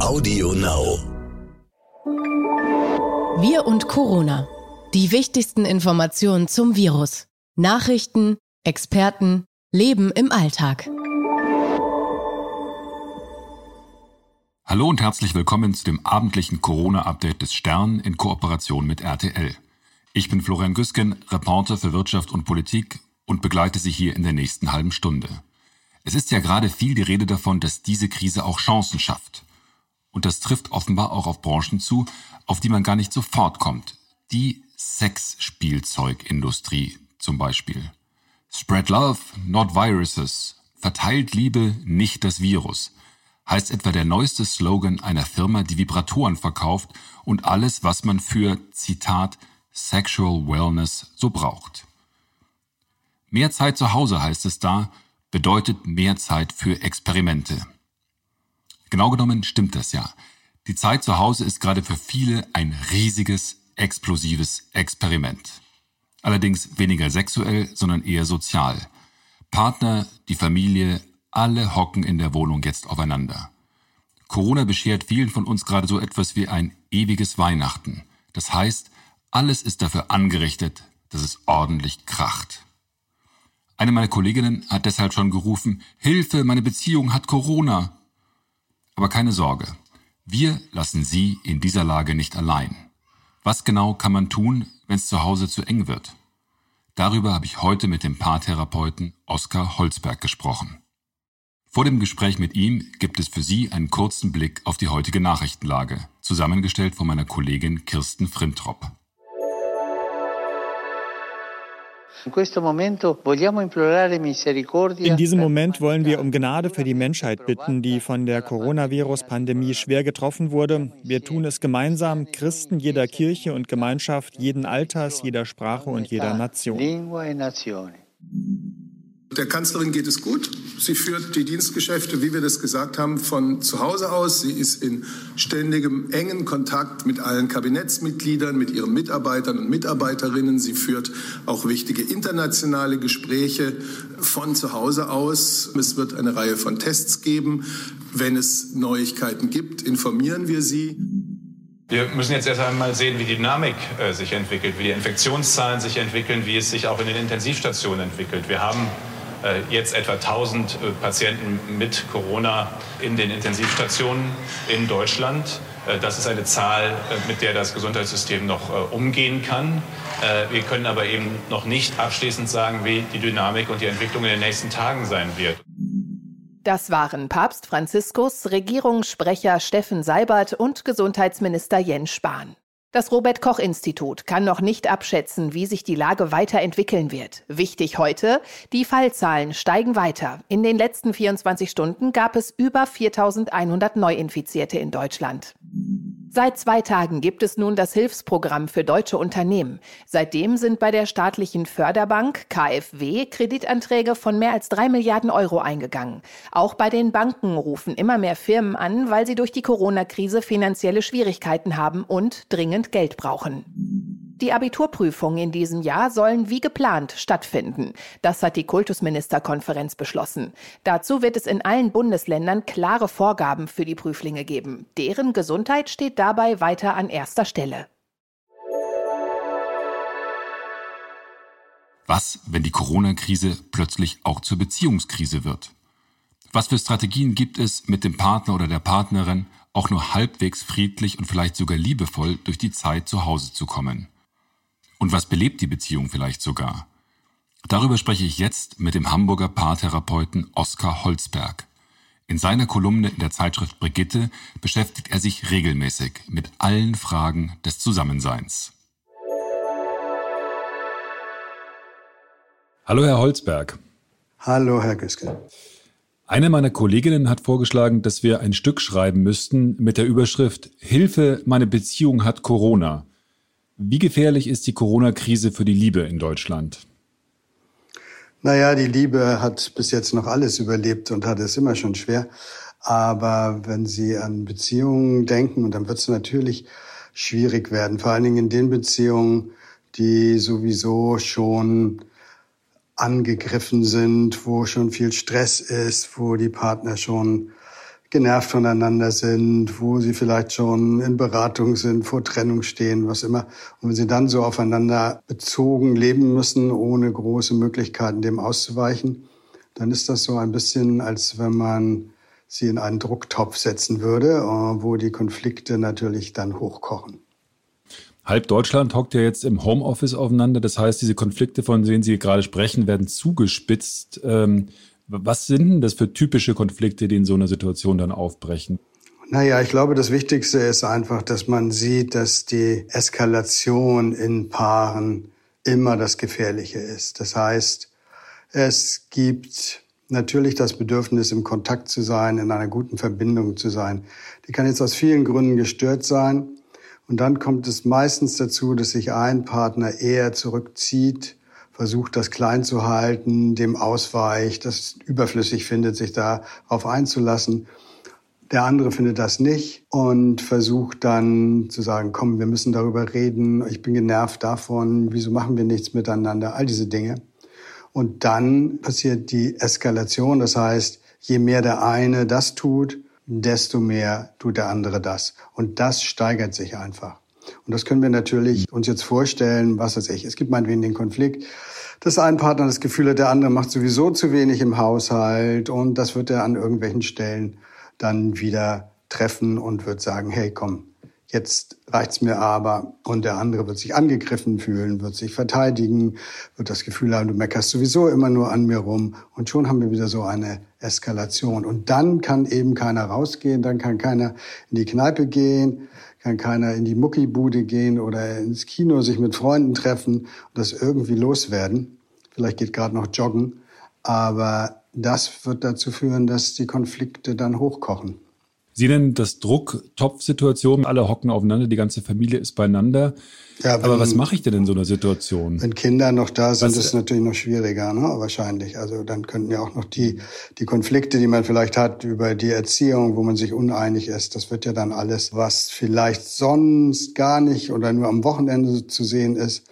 Audio Now. Wir und Corona. Die wichtigsten Informationen zum Virus. Nachrichten, Experten, Leben im Alltag. Hallo und herzlich willkommen zu dem abendlichen Corona-Update des Stern in Kooperation mit RTL. Ich bin Florian Güsken, Reporter für Wirtschaft und Politik und begleite Sie hier in der nächsten halben Stunde. Es ist ja gerade viel die Rede davon, dass diese Krise auch Chancen schafft. Und das trifft offenbar auch auf Branchen zu, auf die man gar nicht sofort kommt. Die Sexspielzeugindustrie zum Beispiel. Spread love, not viruses. Verteilt Liebe, nicht das Virus. Heißt etwa der neueste Slogan einer Firma, die Vibratoren verkauft und alles, was man für, Zitat, Sexual Wellness so braucht. Mehr Zeit zu Hause heißt es da, bedeutet mehr Zeit für Experimente. Genau genommen stimmt das ja. Die Zeit zu Hause ist gerade für viele ein riesiges, explosives Experiment. Allerdings weniger sexuell, sondern eher sozial. Partner, die Familie, alle hocken in der Wohnung jetzt aufeinander. Corona beschert vielen von uns gerade so etwas wie ein ewiges Weihnachten. Das heißt, alles ist dafür angerichtet, dass es ordentlich kracht. Eine meiner Kolleginnen hat deshalb schon gerufen, Hilfe, meine Beziehung hat Corona. Aber keine Sorge, wir lassen Sie in dieser Lage nicht allein. Was genau kann man tun, wenn es zu Hause zu eng wird? Darüber habe ich heute mit dem Paartherapeuten Oskar Holzberg gesprochen. Vor dem Gespräch mit ihm gibt es für Sie einen kurzen Blick auf die heutige Nachrichtenlage, zusammengestellt von meiner Kollegin Kirsten Frintrop. In diesem Moment wollen wir um Gnade für die Menschheit bitten, die von der Coronavirus-Pandemie schwer getroffen wurde. Wir tun es gemeinsam, Christen jeder Kirche und Gemeinschaft, jeden Alters, jeder Sprache und jeder Nation. Der Kanzlerin geht es gut. Sie führt die Dienstgeschäfte, wie wir das gesagt haben, von zu Hause aus. Sie ist in ständigem engen Kontakt mit allen Kabinettsmitgliedern, mit ihren Mitarbeitern und Mitarbeiterinnen. Sie führt auch wichtige internationale Gespräche von zu Hause aus. Es wird eine Reihe von Tests geben. Wenn es Neuigkeiten gibt, informieren wir Sie. Wir müssen jetzt erst einmal sehen, wie die Dynamik äh, sich entwickelt, wie die Infektionszahlen sich entwickeln, wie es sich auch in den Intensivstationen entwickelt. Wir haben jetzt etwa 1000 äh, Patienten mit Corona in den Intensivstationen in Deutschland. Äh, das ist eine Zahl, mit der das Gesundheitssystem noch umgehen kann. Wir können aber eben noch nicht abschließend sagen, wie die Dynamik und die Entwicklung in den nächsten Tagen sein wird. Das waren Papst Franziskus, Regierungssprecher Steffen Seibert und Gesundheitsminister Jens Spahn. Das Robert Koch Institut kann noch nicht abschätzen, wie sich die Lage weiterentwickeln wird. Wichtig heute, die Fallzahlen steigen weiter. In den letzten 24 Stunden gab es über 4100 Neuinfizierte in Deutschland. Seit zwei Tagen gibt es nun das Hilfsprogramm für deutsche Unternehmen. Seitdem sind bei der staatlichen Förderbank KfW Kreditanträge von mehr als drei Milliarden Euro eingegangen. Auch bei den Banken rufen immer mehr Firmen an, weil sie durch die Corona-Krise finanzielle Schwierigkeiten haben und dringend Geld brauchen. Die Abiturprüfungen in diesem Jahr sollen wie geplant stattfinden. Das hat die Kultusministerkonferenz beschlossen. Dazu wird es in allen Bundesländern klare Vorgaben für die Prüflinge geben. Deren Gesundheit steht dabei weiter an erster Stelle. Was, wenn die Corona-Krise plötzlich auch zur Beziehungskrise wird? Was für Strategien gibt es, mit dem Partner oder der Partnerin auch nur halbwegs friedlich und vielleicht sogar liebevoll durch die Zeit zu Hause zu kommen? Und was belebt die Beziehung vielleicht sogar? Darüber spreche ich jetzt mit dem Hamburger Paartherapeuten Oskar Holzberg. In seiner Kolumne in der Zeitschrift Brigitte beschäftigt er sich regelmäßig mit allen Fragen des Zusammenseins. Hallo, Herr Holzberg. Hallo, Herr Güske. Eine meiner Kolleginnen hat vorgeschlagen, dass wir ein Stück schreiben müssten mit der Überschrift Hilfe, meine Beziehung hat Corona. Wie gefährlich ist die Corona-Krise für die Liebe in Deutschland? Naja, die Liebe hat bis jetzt noch alles überlebt und hat es immer schon schwer. Aber wenn Sie an Beziehungen denken, dann wird es natürlich schwierig werden. Vor allen Dingen in den Beziehungen, die sowieso schon angegriffen sind, wo schon viel Stress ist, wo die Partner schon genervt voneinander sind, wo sie vielleicht schon in Beratung sind, vor Trennung stehen, was immer. Und wenn sie dann so aufeinander bezogen leben müssen, ohne große Möglichkeiten dem auszuweichen, dann ist das so ein bisschen, als wenn man sie in einen Drucktopf setzen würde, äh, wo die Konflikte natürlich dann hochkochen. Halb Deutschland hockt ja jetzt im Homeoffice aufeinander. Das heißt, diese Konflikte, von denen Sie gerade sprechen, werden zugespitzt. Ähm, was sind denn das für typische Konflikte, die in so einer Situation dann aufbrechen? Naja, ich glaube, das Wichtigste ist einfach, dass man sieht, dass die Eskalation in Paaren immer das Gefährliche ist. Das heißt, es gibt natürlich das Bedürfnis, im Kontakt zu sein, in einer guten Verbindung zu sein. Die kann jetzt aus vielen Gründen gestört sein. Und dann kommt es meistens dazu, dass sich ein Partner eher zurückzieht, versucht, das klein zu halten, dem ausweicht, das überflüssig findet, sich darauf einzulassen. Der andere findet das nicht und versucht dann zu sagen, komm, wir müssen darüber reden, ich bin genervt davon, wieso machen wir nichts miteinander, all diese Dinge. Und dann passiert die Eskalation, das heißt, je mehr der eine das tut, desto mehr tut der andere das. Und das steigert sich einfach. Und das können wir natürlich uns jetzt vorstellen, was weiß ich. Es gibt meinetwegen den Konflikt, dass ein Partner das Gefühl hat, der andere macht sowieso zu wenig im Haushalt und das wird er an irgendwelchen Stellen dann wieder treffen und wird sagen, hey, komm, jetzt reicht's mir aber. Und der andere wird sich angegriffen fühlen, wird sich verteidigen, wird das Gefühl haben, du meckerst sowieso immer nur an mir rum. Und schon haben wir wieder so eine Eskalation. Und dann kann eben keiner rausgehen, dann kann keiner in die Kneipe gehen, kann keiner in die Muckibude gehen oder ins Kino sich mit Freunden treffen und das irgendwie loswerden. Vielleicht geht gerade noch joggen. Aber das wird dazu führen, dass die Konflikte dann hochkochen. Sie nennen das Drucktopf-Situation. Alle hocken aufeinander, die ganze Familie ist beieinander. Ja, wenn, Aber was mache ich denn in so einer Situation? Wenn Kinder noch da sind, was, ist es natürlich noch schwieriger, ne? wahrscheinlich. Also dann könnten ja auch noch die, die Konflikte, die man vielleicht hat über die Erziehung, wo man sich uneinig ist, das wird ja dann alles, was vielleicht sonst gar nicht oder nur am Wochenende zu sehen ist,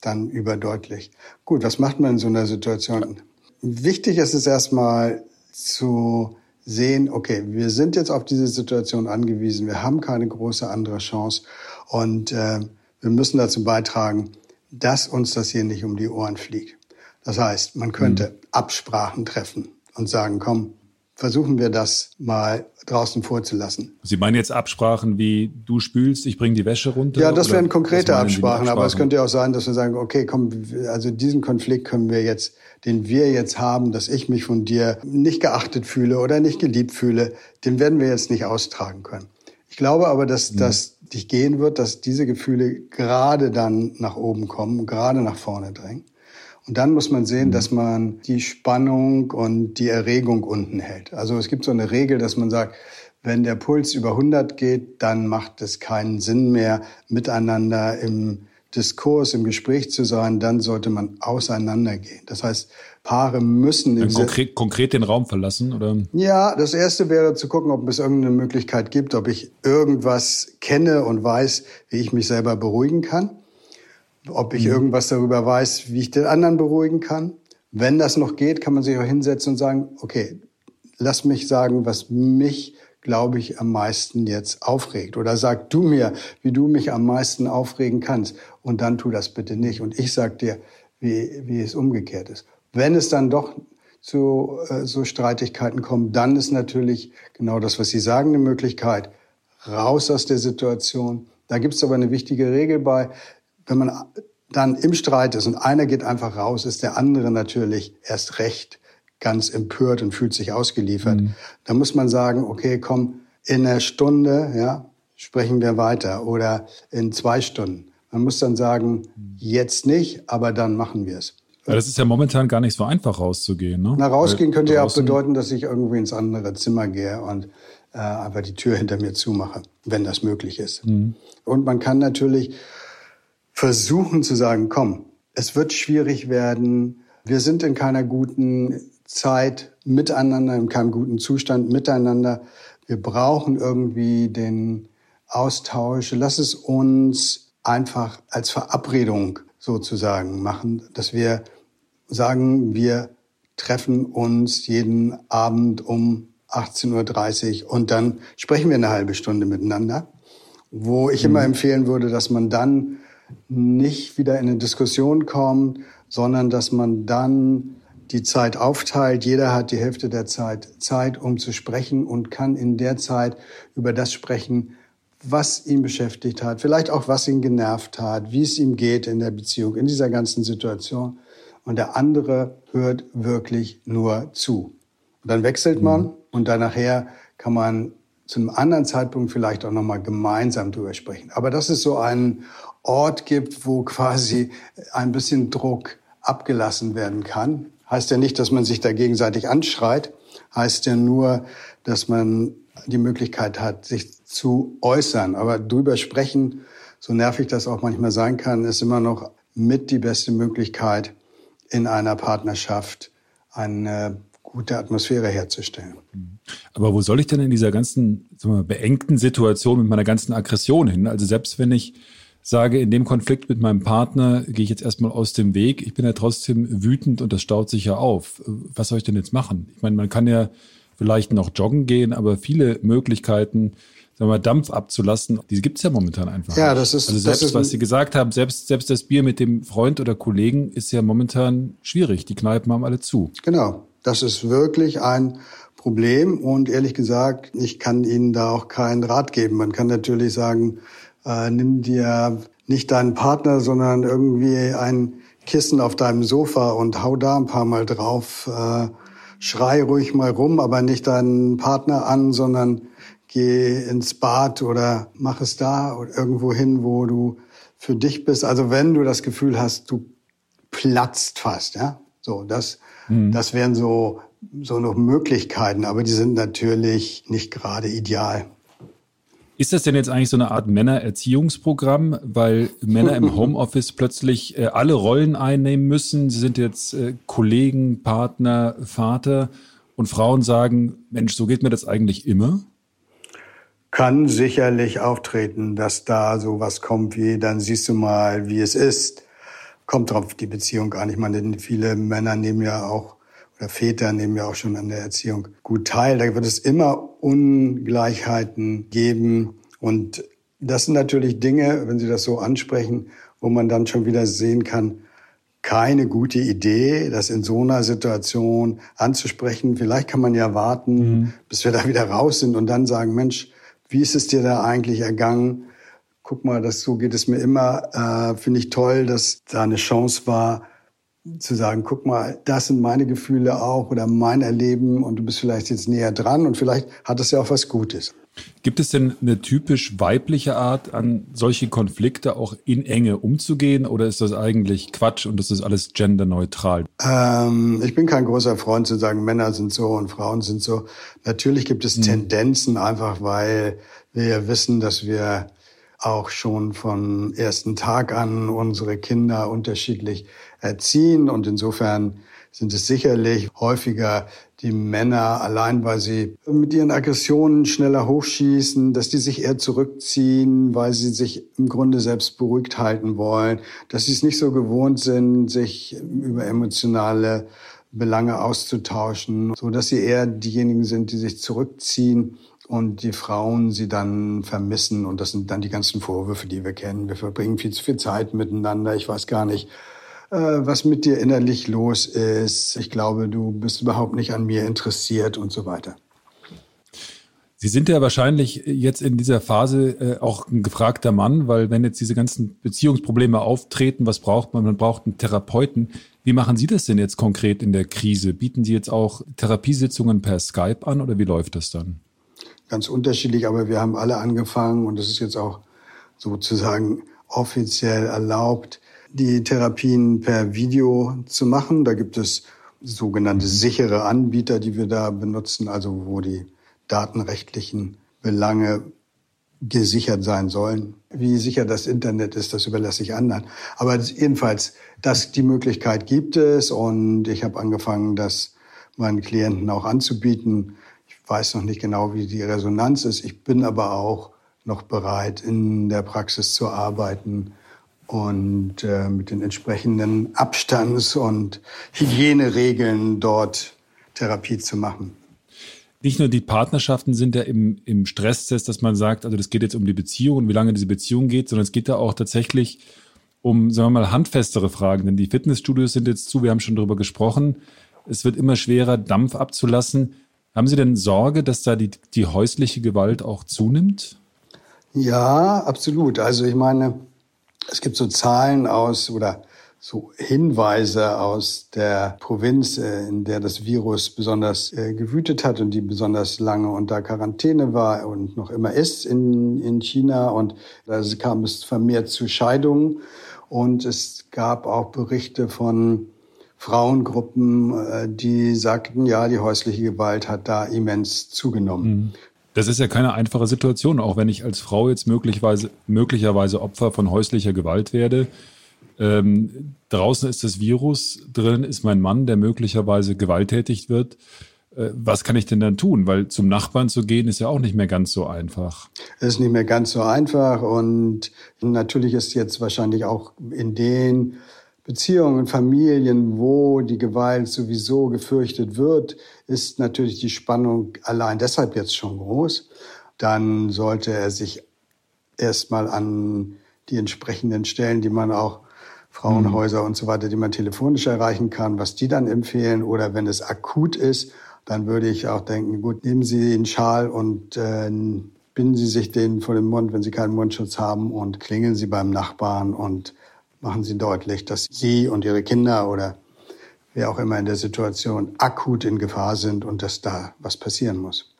dann überdeutlich. Gut, was macht man in so einer Situation? Wichtig ist es erstmal zu sehen, okay, wir sind jetzt auf diese Situation angewiesen, wir haben keine große andere Chance und äh, wir müssen dazu beitragen, dass uns das hier nicht um die Ohren fliegt. Das heißt, man könnte mhm. Absprachen treffen und sagen, komm, versuchen wir das mal draußen vorzulassen. Sie meinen jetzt Absprachen wie du spülst, ich bringe die Wäsche runter? Ja, das wären konkrete Absprachen, Absprachen, aber es könnte ja auch sein, dass wir sagen, okay, komm, also diesen Konflikt können wir jetzt, den wir jetzt haben, dass ich mich von dir nicht geachtet fühle oder nicht geliebt fühle, den werden wir jetzt nicht austragen können. Ich glaube aber, dass mhm. das dich gehen wird, dass diese Gefühle gerade dann nach oben kommen, gerade nach vorne drängen. Und dann muss man sehen, mhm. dass man die Spannung und die Erregung unten hält. Also es gibt so eine Regel, dass man sagt, wenn der Puls über 100 geht, dann macht es keinen Sinn mehr, miteinander im Diskurs, im Gespräch zu sein, dann sollte man auseinandergehen. Das heißt, Paare müssen konkret, konkret den Raum verlassen, oder? Ja, das erste wäre zu gucken, ob es irgendeine Möglichkeit gibt, ob ich irgendwas kenne und weiß, wie ich mich selber beruhigen kann ob ich mhm. irgendwas darüber weiß, wie ich den anderen beruhigen kann. Wenn das noch geht, kann man sich auch hinsetzen und sagen, okay, lass mich sagen, was mich, glaube ich, am meisten jetzt aufregt. Oder sag du mir, wie du mich am meisten aufregen kannst. Und dann tu das bitte nicht. Und ich sag dir, wie, wie es umgekehrt ist. Wenn es dann doch zu äh, so Streitigkeiten kommt, dann ist natürlich genau das, was Sie sagen, eine Möglichkeit. Raus aus der Situation. Da gibt es aber eine wichtige Regel bei wenn man dann im Streit ist und einer geht einfach raus, ist der andere natürlich erst recht ganz empört und fühlt sich ausgeliefert. Mhm. Da muss man sagen, okay, komm, in einer Stunde, ja, sprechen wir weiter oder in zwei Stunden. Man muss dann sagen, jetzt nicht, aber dann machen wir es. Ja, das ist ja momentan gar nicht so einfach rauszugehen. Ne? Na, rausgehen Weil könnte ja auch bedeuten, dass ich irgendwie ins andere Zimmer gehe und äh, einfach die Tür hinter mir zumache, wenn das möglich ist. Mhm. Und man kann natürlich versuchen zu sagen, komm, es wird schwierig werden, wir sind in keiner guten Zeit miteinander, in keinem guten Zustand miteinander. Wir brauchen irgendwie den Austausch. Lass es uns einfach als Verabredung sozusagen machen, dass wir sagen, wir treffen uns jeden Abend um 18.30 Uhr und dann sprechen wir eine halbe Stunde miteinander, wo ich immer mhm. empfehlen würde, dass man dann nicht wieder in eine Diskussion kommt, sondern dass man dann die Zeit aufteilt. Jeder hat die Hälfte der Zeit Zeit, um zu sprechen und kann in der Zeit über das sprechen, was ihn beschäftigt hat, vielleicht auch was ihn genervt hat, wie es ihm geht in der Beziehung, in dieser ganzen Situation. Und der andere hört wirklich nur zu. Und dann wechselt man mhm. und dann nachher kann man zu einem anderen Zeitpunkt vielleicht auch nochmal gemeinsam drüber sprechen. Aber dass es so einen Ort gibt, wo quasi ein bisschen Druck abgelassen werden kann, heißt ja nicht, dass man sich da gegenseitig anschreit, heißt ja nur, dass man die Möglichkeit hat, sich zu äußern. Aber drüber sprechen, so nervig das auch manchmal sein kann, ist immer noch mit die beste Möglichkeit, in einer Partnerschaft eine gute Atmosphäre herzustellen. Aber wo soll ich denn in dieser ganzen sagen wir, beengten Situation mit meiner ganzen Aggression hin? Also selbst wenn ich sage, in dem Konflikt mit meinem Partner gehe ich jetzt erstmal aus dem Weg. Ich bin ja trotzdem wütend und das staut sich ja auf. Was soll ich denn jetzt machen? Ich meine, man kann ja vielleicht noch joggen gehen, aber viele Möglichkeiten, sagen wir mal, Dampf abzulassen, die gibt es ja momentan einfach. Ja, das ist. Also selbst, ist was Sie gesagt haben, selbst, selbst das Bier mit dem Freund oder Kollegen ist ja momentan schwierig. Die Kneipen haben alle zu. Genau. Das ist wirklich ein Problem und ehrlich gesagt, ich kann Ihnen da auch keinen Rat geben. Man kann natürlich sagen, äh, nimm dir nicht deinen Partner, sondern irgendwie ein Kissen auf deinem Sofa und hau da ein paar Mal drauf. Äh, schrei ruhig mal rum, aber nicht deinen Partner an, sondern geh ins Bad oder mach es da oder irgendwo hin, wo du für dich bist. Also wenn du das Gefühl hast, du platzt fast, ja. So, das, mhm. das wären so, so noch Möglichkeiten, aber die sind natürlich nicht gerade ideal. Ist das denn jetzt eigentlich so eine Art Männererziehungsprogramm, weil Männer im Homeoffice plötzlich äh, alle Rollen einnehmen müssen? Sie sind jetzt äh, Kollegen, Partner, Vater und Frauen sagen, Mensch, so geht mir das eigentlich immer? Kann sicherlich auftreten, dass da so was kommt wie, dann siehst du mal, wie es ist. Kommt drauf die Beziehung an. Ich meine, viele Männer nehmen ja auch oder Väter nehmen ja auch schon an der Erziehung gut teil. Da wird es immer Ungleichheiten geben. Und das sind natürlich Dinge, wenn Sie das so ansprechen, wo man dann schon wieder sehen kann, keine gute Idee, das in so einer Situation anzusprechen. Vielleicht kann man ja warten, mhm. bis wir da wieder raus sind und dann sagen, Mensch, wie ist es dir da eigentlich ergangen? Guck mal, das so geht es mir immer. Äh, Finde ich toll, dass da eine Chance war, zu sagen, guck mal, das sind meine Gefühle auch oder mein Erleben und du bist vielleicht jetzt näher dran und vielleicht hat es ja auch was Gutes. Gibt es denn eine typisch weibliche Art, an solche Konflikte auch in Enge umzugehen oder ist das eigentlich Quatsch und das ist alles genderneutral? Ähm, ich bin kein großer Freund zu sagen, Männer sind so und Frauen sind so. Natürlich gibt es mhm. Tendenzen, einfach weil wir ja wissen, dass wir auch schon von ersten Tag an unsere Kinder unterschiedlich erziehen. Und insofern sind es sicherlich häufiger die Männer, allein weil sie mit ihren Aggressionen schneller hochschießen, dass die sich eher zurückziehen, weil sie sich im Grunde selbst beruhigt halten wollen, dass sie es nicht so gewohnt sind, sich über emotionale Belange auszutauschen, so dass sie eher diejenigen sind, die sich zurückziehen und die Frauen sie dann vermissen. Und das sind dann die ganzen Vorwürfe, die wir kennen. Wir verbringen viel zu viel Zeit miteinander. Ich weiß gar nicht, was mit dir innerlich los ist. Ich glaube, du bist überhaupt nicht an mir interessiert und so weiter. Sie sind ja wahrscheinlich jetzt in dieser Phase äh, auch ein gefragter Mann, weil wenn jetzt diese ganzen Beziehungsprobleme auftreten, was braucht man? Man braucht einen Therapeuten. Wie machen Sie das denn jetzt konkret in der Krise? Bieten Sie jetzt auch Therapiesitzungen per Skype an oder wie läuft das dann? ganz unterschiedlich, aber wir haben alle angefangen und es ist jetzt auch sozusagen offiziell erlaubt, die Therapien per Video zu machen. Da gibt es sogenannte sichere Anbieter, die wir da benutzen, also wo die datenrechtlichen Belange gesichert sein sollen. Wie sicher das Internet ist, das überlasse ich anderen. Aber jedenfalls, das, die Möglichkeit gibt es und ich habe angefangen, das meinen Klienten auch anzubieten weiß noch nicht genau, wie die Resonanz ist. Ich bin aber auch noch bereit, in der Praxis zu arbeiten und äh, mit den entsprechenden Abstands- und Hygieneregeln dort Therapie zu machen. nicht nur die Partnerschaften sind ja im, im Stresstest, dass man sagt, also das geht jetzt um die Beziehung und wie lange diese Beziehung geht, sondern es geht da auch tatsächlich um, sagen wir mal, handfestere Fragen. Denn die Fitnessstudios sind jetzt zu, wir haben schon darüber gesprochen. Es wird immer schwerer, Dampf abzulassen. Haben Sie denn Sorge, dass da die, die häusliche Gewalt auch zunimmt? Ja, absolut. Also ich meine, es gibt so Zahlen aus oder so Hinweise aus der Provinz, äh, in der das Virus besonders äh, gewütet hat und die besonders lange unter Quarantäne war und noch immer ist in, in China. Und da kam es vermehrt zu Scheidungen. Und es gab auch Berichte von Frauengruppen, äh, die sagten, ja, die häusliche Gewalt hat da immens zugenommen. Mhm. Das ist ja keine einfache Situation, auch wenn ich als Frau jetzt möglicherweise, möglicherweise Opfer von häuslicher Gewalt werde ähm, draußen ist das Virus, drin ist mein Mann, der möglicherweise gewalttätig wird. Äh, was kann ich denn dann tun? Weil zum Nachbarn zu gehen ist ja auch nicht mehr ganz so einfach. Es ist nicht mehr ganz so einfach und natürlich ist jetzt wahrscheinlich auch in den Beziehungen, Familien, wo die Gewalt sowieso gefürchtet wird, ist natürlich die Spannung allein deshalb jetzt schon groß. Dann sollte er sich erstmal an die entsprechenden Stellen, die man auch Frauenhäuser mhm. und so weiter, die man telefonisch erreichen kann, was die dann empfehlen. Oder wenn es akut ist, dann würde ich auch denken, gut, nehmen Sie den Schal und äh, binden Sie sich den vor den Mund, wenn Sie keinen Mundschutz haben und klingeln Sie beim Nachbarn und machen Sie deutlich, dass Sie und Ihre Kinder oder wer auch immer in der Situation akut in Gefahr sind und dass da was passieren muss.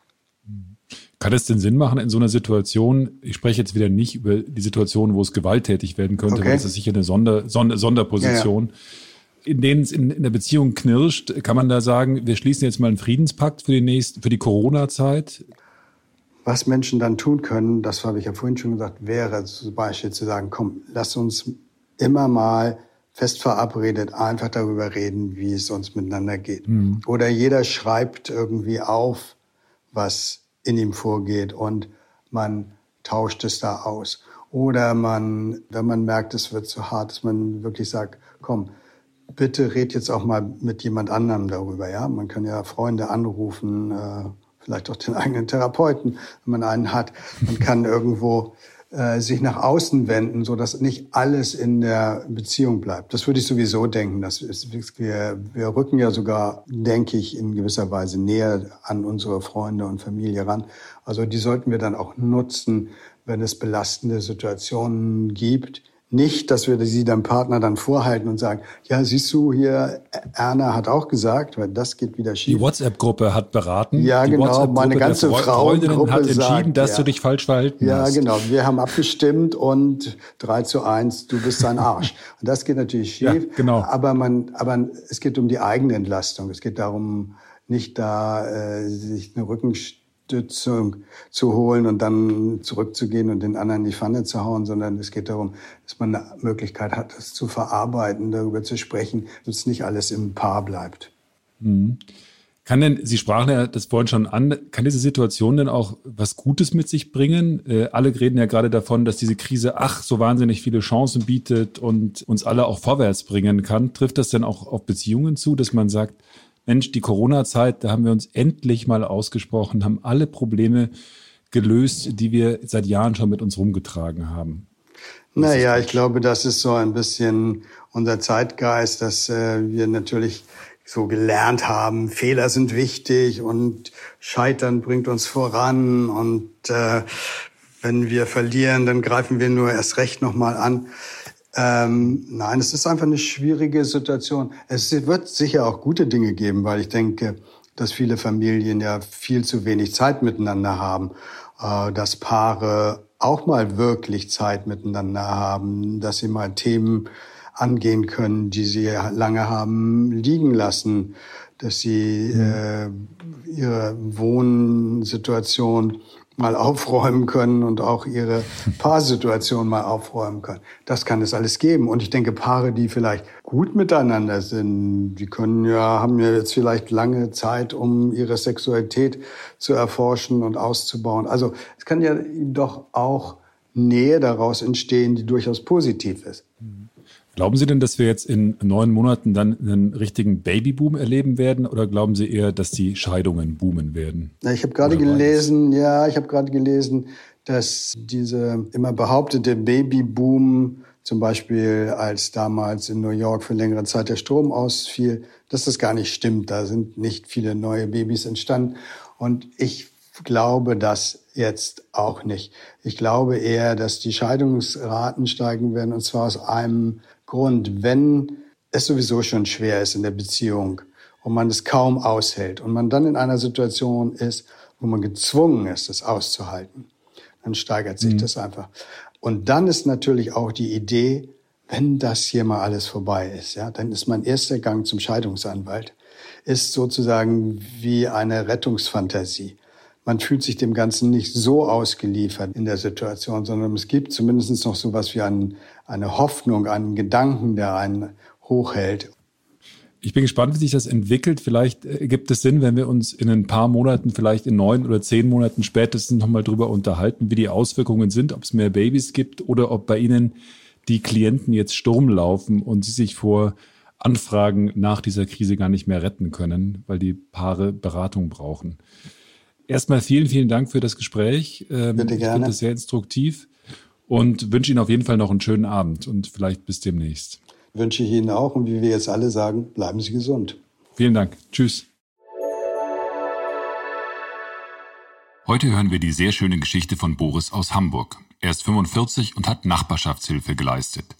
Kann es denn Sinn machen in so einer Situation? Ich spreche jetzt wieder nicht über die Situation, wo es gewalttätig werden könnte, okay. weil das ist sicher eine Sonder, Sonder, Sonderposition. Ja, ja. In denen es in, in der Beziehung knirscht, kann man da sagen, wir schließen jetzt mal einen Friedenspakt für die nächste, für die Corona-Zeit? Was Menschen dann tun können, das habe ich ja vorhin schon gesagt, wäre zum Beispiel zu sagen, komm, lass uns immer mal fest verabredet einfach darüber reden, wie es uns miteinander geht. Mhm. Oder jeder schreibt irgendwie auf, was in ihm vorgeht und man tauscht es da aus. Oder man, wenn man merkt, es wird zu hart, dass man wirklich sagt, komm, bitte red jetzt auch mal mit jemand anderem darüber. Ja, man kann ja Freunde anrufen, äh, vielleicht auch den eigenen Therapeuten, wenn man einen hat. Man kann irgendwo äh, sich nach außen wenden, so dass nicht alles in der Beziehung bleibt. Das würde ich sowieso denken. Das ist, wir, wir rücken ja sogar, denke ich, in gewisser Weise näher an unsere Freunde und Familie ran. Also die sollten wir dann auch nutzen, wenn es belastende Situationen gibt nicht, dass wir sie dem Partner dann vorhalten und sagen, ja, siehst du hier, Erna hat auch gesagt, weil das geht wieder schief. Die WhatsApp-Gruppe hat beraten. Ja, die genau. Meine ganze Frau hat entschieden, sagt, dass ja. du dich falsch verhalten ja, hast. Ja, genau. Wir haben abgestimmt und 3 zu 1, du bist ein Arsch. und das geht natürlich schief. Ja, genau. Aber man, aber es geht um die eigene Entlastung. Es geht darum, nicht da äh, sich eine Rücken Unterstützung zu holen und dann zurückzugehen und den anderen in die Pfanne zu hauen, sondern es geht darum, dass man eine Möglichkeit hat, das zu verarbeiten, darüber zu sprechen, dass nicht alles im Paar bleibt. Mhm. Kann denn, Sie sprachen ja das vorhin schon an, kann diese Situation denn auch was Gutes mit sich bringen? Äh, alle reden ja gerade davon, dass diese Krise, ach, so wahnsinnig viele Chancen bietet und uns alle auch vorwärts bringen kann. Trifft das denn auch auf Beziehungen zu, dass man sagt, Mensch, die Corona-Zeit, da haben wir uns endlich mal ausgesprochen, haben alle Probleme gelöst, die wir seit Jahren schon mit uns rumgetragen haben. naja, ich glaube, das ist so ein bisschen unser Zeitgeist, dass äh, wir natürlich so gelernt haben, Fehler sind wichtig und Scheitern bringt uns voran und äh, wenn wir verlieren, dann greifen wir nur erst recht nochmal an. Ähm, nein, es ist einfach eine schwierige Situation. Es wird sicher auch gute Dinge geben, weil ich denke, dass viele Familien ja viel zu wenig Zeit miteinander haben, äh, dass Paare auch mal wirklich Zeit miteinander haben, dass sie mal Themen angehen können, die sie lange haben liegen lassen, dass sie mhm. äh, ihre Wohnsituation mal aufräumen können und auch ihre Paarsituation mal aufräumen können. Das kann es alles geben. Und ich denke, Paare, die vielleicht gut miteinander sind, die können ja, haben ja jetzt vielleicht lange Zeit, um ihre Sexualität zu erforschen und auszubauen. Also es kann ja doch auch Nähe daraus entstehen, die durchaus positiv ist. Glauben Sie denn, dass wir jetzt in neun Monaten dann einen richtigen Babyboom erleben werden oder glauben Sie eher, dass die Scheidungen boomen werden? Ich habe gerade gelesen, ja, ich habe gerade gelesen, dass diese immer behauptete Babyboom, zum Beispiel als damals in New York für längere Zeit der Strom ausfiel, dass das gar nicht stimmt. Da sind nicht viele neue Babys entstanden. Und ich glaube das jetzt auch nicht. Ich glaube eher, dass die Scheidungsraten steigen werden, und zwar aus einem Grund, wenn es sowieso schon schwer ist in der Beziehung und man es kaum aushält und man dann in einer Situation ist, wo man gezwungen ist, es auszuhalten, dann steigert sich mhm. das einfach. Und dann ist natürlich auch die Idee, wenn das hier mal alles vorbei ist, ja, dann ist mein erster Gang zum Scheidungsanwalt, ist sozusagen wie eine Rettungsfantasie man fühlt sich dem Ganzen nicht so ausgeliefert in der Situation, sondern es gibt zumindest noch so was wie ein, eine Hoffnung, einen Gedanken, der einen hochhält. Ich bin gespannt, wie sich das entwickelt. Vielleicht äh, gibt es Sinn, wenn wir uns in ein paar Monaten, vielleicht in neun oder zehn Monaten spätestens nochmal drüber unterhalten, wie die Auswirkungen sind, ob es mehr Babys gibt oder ob bei Ihnen die Klienten jetzt Sturm laufen und Sie sich vor Anfragen nach dieser Krise gar nicht mehr retten können, weil die Paare Beratung brauchen. Erstmal vielen, vielen Dank für das Gespräch. Ähm, Bitte gerne. Ich finde das sehr instruktiv und wünsche Ihnen auf jeden Fall noch einen schönen Abend und vielleicht bis demnächst. Wünsche ich Ihnen auch und wie wir jetzt alle sagen, bleiben Sie gesund. Vielen Dank. Tschüss. Heute hören wir die sehr schöne Geschichte von Boris aus Hamburg. Er ist 45 und hat Nachbarschaftshilfe geleistet.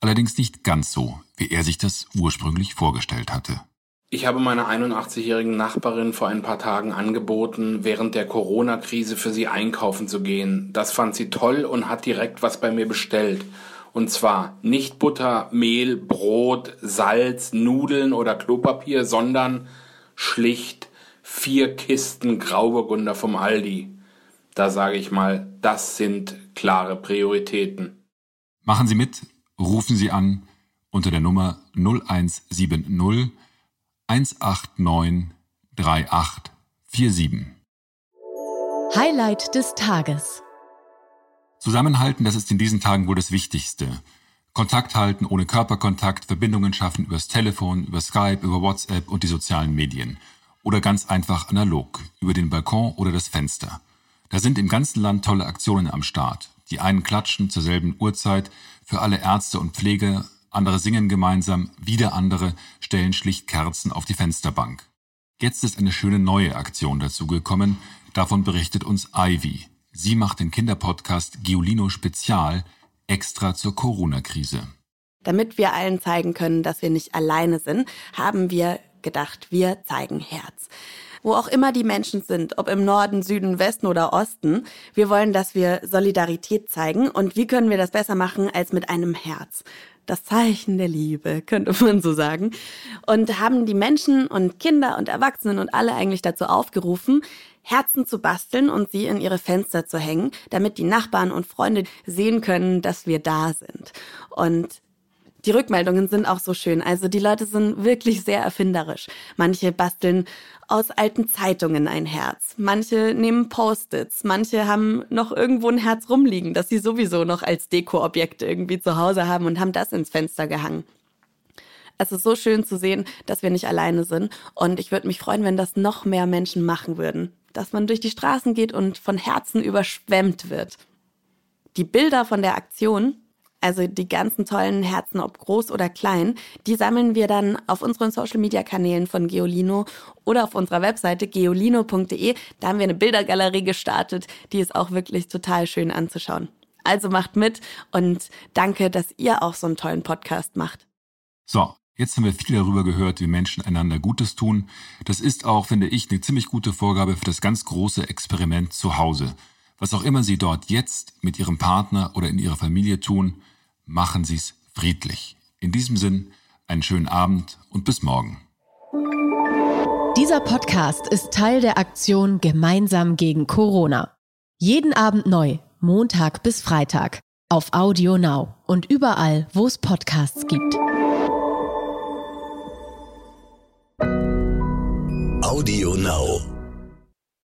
Allerdings nicht ganz so, wie er sich das ursprünglich vorgestellt hatte. Ich habe meiner 81-jährigen Nachbarin vor ein paar Tagen angeboten, während der Corona-Krise für sie einkaufen zu gehen. Das fand sie toll und hat direkt was bei mir bestellt. Und zwar nicht Butter, Mehl, Brot, Salz, Nudeln oder Klopapier, sondern schlicht vier Kisten Grauburgunder vom Aldi. Da sage ich mal, das sind klare Prioritäten. Machen Sie mit, rufen Sie an unter der Nummer 0170 189 3847. Highlight des Tages. Zusammenhalten, das ist in diesen Tagen wohl das Wichtigste. Kontakt halten ohne Körperkontakt, Verbindungen schaffen übers Telefon, über Skype, über WhatsApp und die sozialen Medien. Oder ganz einfach analog, über den Balkon oder das Fenster. Da sind im ganzen Land tolle Aktionen am Start. Die einen klatschen zur selben Uhrzeit, für alle Ärzte und Pfleger, andere singen gemeinsam, wieder andere stellen schlicht Kerzen auf die Fensterbank. Jetzt ist eine schöne neue Aktion dazugekommen, davon berichtet uns Ivy. Sie macht den Kinderpodcast Giolino Spezial extra zur Corona-Krise. Damit wir allen zeigen können, dass wir nicht alleine sind, haben wir gedacht, wir zeigen Herz wo auch immer die Menschen sind, ob im Norden, Süden, Westen oder Osten. Wir wollen, dass wir Solidarität zeigen. Und wie können wir das besser machen als mit einem Herz? Das Zeichen der Liebe, könnte man so sagen. Und haben die Menschen und Kinder und Erwachsenen und alle eigentlich dazu aufgerufen, Herzen zu basteln und sie in ihre Fenster zu hängen, damit die Nachbarn und Freunde sehen können, dass wir da sind. Und die Rückmeldungen sind auch so schön. Also die Leute sind wirklich sehr erfinderisch. Manche basteln aus alten Zeitungen ein Herz. Manche nehmen Post-its. Manche haben noch irgendwo ein Herz rumliegen, das sie sowieso noch als Dekoobjekt irgendwie zu Hause haben und haben das ins Fenster gehangen. Es ist so schön zu sehen, dass wir nicht alleine sind. Und ich würde mich freuen, wenn das noch mehr Menschen machen würden. Dass man durch die Straßen geht und von Herzen überschwemmt wird. Die Bilder von der Aktion also die ganzen tollen Herzen, ob groß oder klein, die sammeln wir dann auf unseren Social-Media-Kanälen von Geolino oder auf unserer Webseite geolino.de. Da haben wir eine Bildergalerie gestartet, die ist auch wirklich total schön anzuschauen. Also macht mit und danke, dass ihr auch so einen tollen Podcast macht. So, Jetzt haben wir viel darüber gehört, wie Menschen einander Gutes tun. Das ist auch, finde ich, eine ziemlich gute Vorgabe für das ganz große Experiment zu Hause. Was auch immer Sie dort jetzt mit Ihrem Partner oder in Ihrer Familie tun, machen Sie es friedlich. In diesem Sinn, einen schönen Abend und bis morgen. Dieser Podcast ist Teil der Aktion Gemeinsam gegen Corona. Jeden Abend neu, Montag bis Freitag, auf Audio Now und überall, wo es Podcasts gibt. Audio Now.